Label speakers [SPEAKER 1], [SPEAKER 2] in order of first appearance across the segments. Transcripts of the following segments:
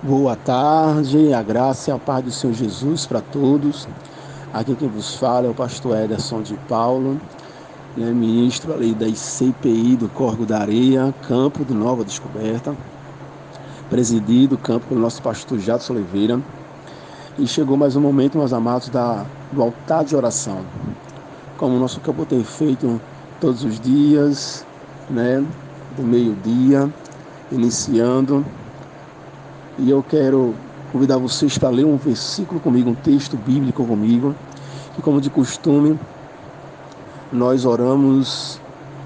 [SPEAKER 1] Boa tarde, a graça e a paz do Senhor Jesus para todos. Aqui quem vos fala é o pastor Ederson de Paulo, né, ministro ali da ICPI do Corgo da Areia, campo de Nova Descoberta, presidido campo pelo nosso pastor Jadson Oliveira. E chegou mais um momento, meus amados, da, do altar de oração. Como o nosso campo tem feito todos os dias, né, do meio-dia, iniciando e eu quero convidar vocês para ler um versículo comigo, um texto bíblico comigo, que como de costume, nós oramos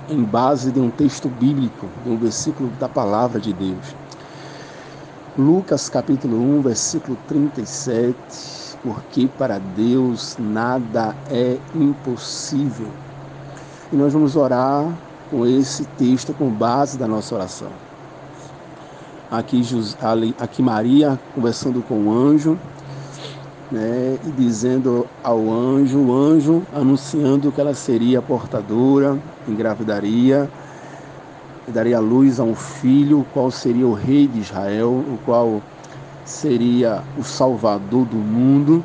[SPEAKER 1] em base de um texto bíblico, de um versículo da palavra de Deus. Lucas capítulo 1, versículo 37, porque para Deus nada é impossível. E nós vamos orar com esse texto com base da nossa oração. Aqui, aqui Maria conversando com o anjo, né, e dizendo ao anjo, o anjo anunciando que ela seria portadora, engravidaria, e daria luz a um filho, qual seria o rei de Israel, o qual seria o salvador do mundo,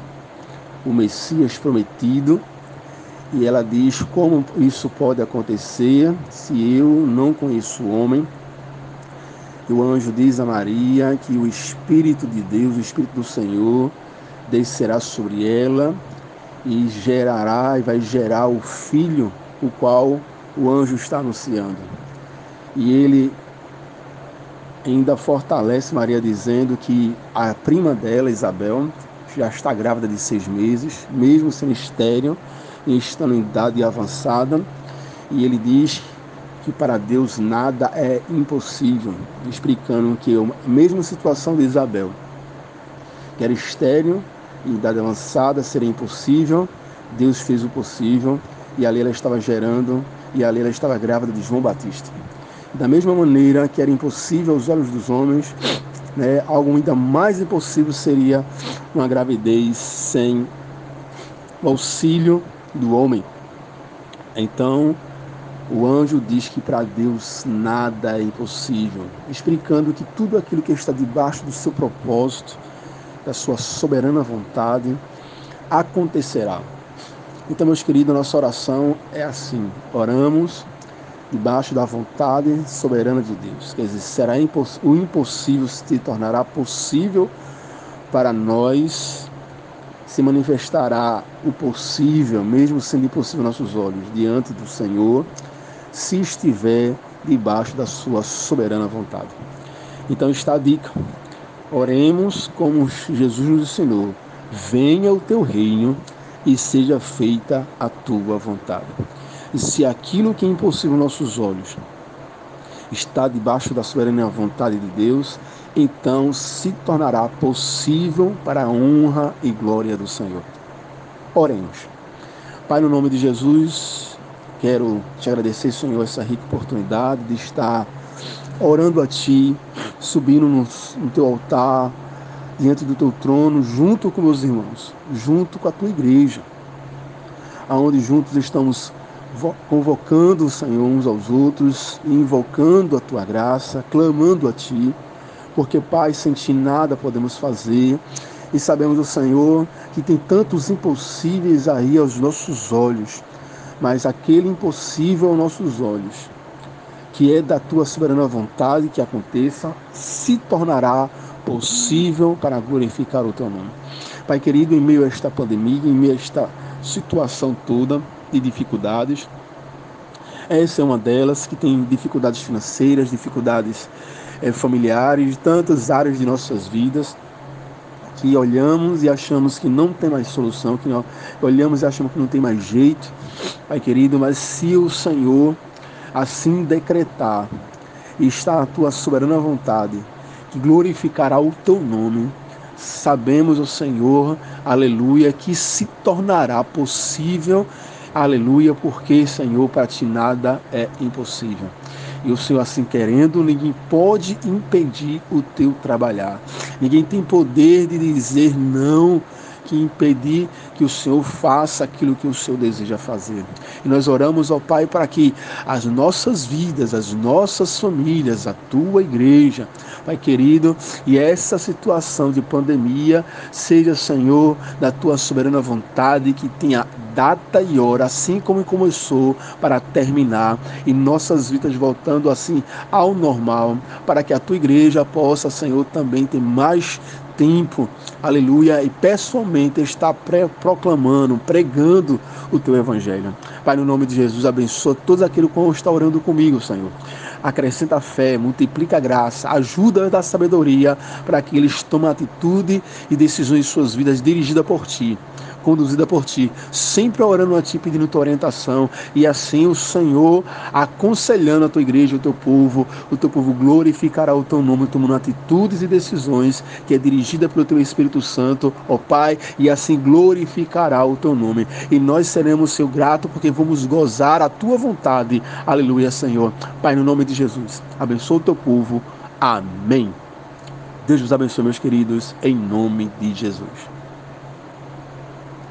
[SPEAKER 1] o Messias prometido. E ela diz como isso pode acontecer se eu não conheço o homem. E o anjo diz a Maria que o Espírito de Deus, o Espírito do Senhor, descerá sobre ela e gerará e vai gerar o filho, o qual o anjo está anunciando. E ele ainda fortalece Maria dizendo que a prima dela, Isabel, já está grávida de seis meses, mesmo sendo estéreo e estando em idade avançada. E ele diz que para Deus nada é impossível, explicando que a mesma situação de Isabel, que era estéreo e idade avançada, seria impossível, Deus fez o possível e ali ela estava gerando e ali ela estava grávida de João Batista. Da mesma maneira que era impossível aos olhos dos homens, né, algo ainda mais impossível seria uma gravidez sem o auxílio do homem. Então, o anjo diz que para Deus nada é impossível, explicando que tudo aquilo que está debaixo do seu propósito, da sua soberana vontade, acontecerá. Então, meus queridos, nossa oração é assim: oramos debaixo da vontade soberana de Deus. Quer dizer, será o impossível se tornará possível para nós, se manifestará o possível, mesmo sendo impossível aos nossos olhos, diante do Senhor se estiver debaixo da sua soberana vontade. Então está a dica. Oremos como Jesus nos ensinou: venha o teu reino e seja feita a tua vontade. E se aquilo que é impossível aos nossos olhos está debaixo da soberana vontade de Deus, então se tornará possível para a honra e glória do Senhor. Oremos. Pai, no nome de Jesus, Quero te agradecer, Senhor, essa rica oportunidade de estar orando a Ti, subindo no, no Teu altar, diante do Teu trono, junto com meus irmãos, junto com a Tua igreja, aonde juntos estamos convocando, Senhor, uns aos outros, invocando a Tua graça, clamando a Ti, porque, Pai, sem Ti nada podemos fazer, e sabemos, o Senhor, que tem tantos impossíveis aí aos nossos olhos, mas aquele impossível aos nossos olhos, que é da tua soberana vontade que aconteça, se tornará possível para glorificar o teu nome. Pai querido, em meio a esta pandemia, em meio a esta situação toda de dificuldades, essa é uma delas que tem dificuldades financeiras, dificuldades é, familiares, tantas áreas de nossas vidas que olhamos e achamos que não tem mais solução, que olhamos e achamos que não tem mais jeito, Pai querido, mas se o Senhor assim decretar está a tua soberana vontade, que glorificará o teu nome, sabemos, o Senhor, aleluia, que se tornará possível, aleluia, porque, Senhor, para ti nada é impossível. E o Senhor, assim querendo, ninguém pode impedir o teu trabalhar. Ninguém tem poder de dizer não que impedir que o Senhor faça aquilo que o Senhor deseja fazer. E nós oramos ao Pai para que as nossas vidas, as nossas famílias, a tua igreja, Pai querido, e essa situação de pandemia seja, Senhor, da tua soberana vontade, que tenha data e hora, assim como começou, para terminar, e nossas vidas voltando assim ao normal, para que a tua igreja possa, Senhor, também ter mais tempo, aleluia, e pessoalmente está proclamando, pregando o teu evangelho. Pai, no nome de Jesus, abençoa todos aqueles que estão orando comigo, Senhor. Acrescenta fé, multiplica a graça, ajuda da sabedoria para que eles tomem atitude e decisões em suas vidas dirigidas por ti conduzida por ti, sempre orando a ti, pedindo tua orientação, e assim o Senhor aconselhando a tua igreja, o teu povo, o teu povo glorificará o teu nome, tomando atitudes e decisões que é dirigida pelo teu Espírito Santo, ó Pai, e assim glorificará o teu nome. E nós seremos seu grato porque vamos gozar a tua vontade. Aleluia, Senhor. Pai, no nome de Jesus, abençoa o teu povo. Amém. Deus os abençoe, meus queridos, em nome de Jesus.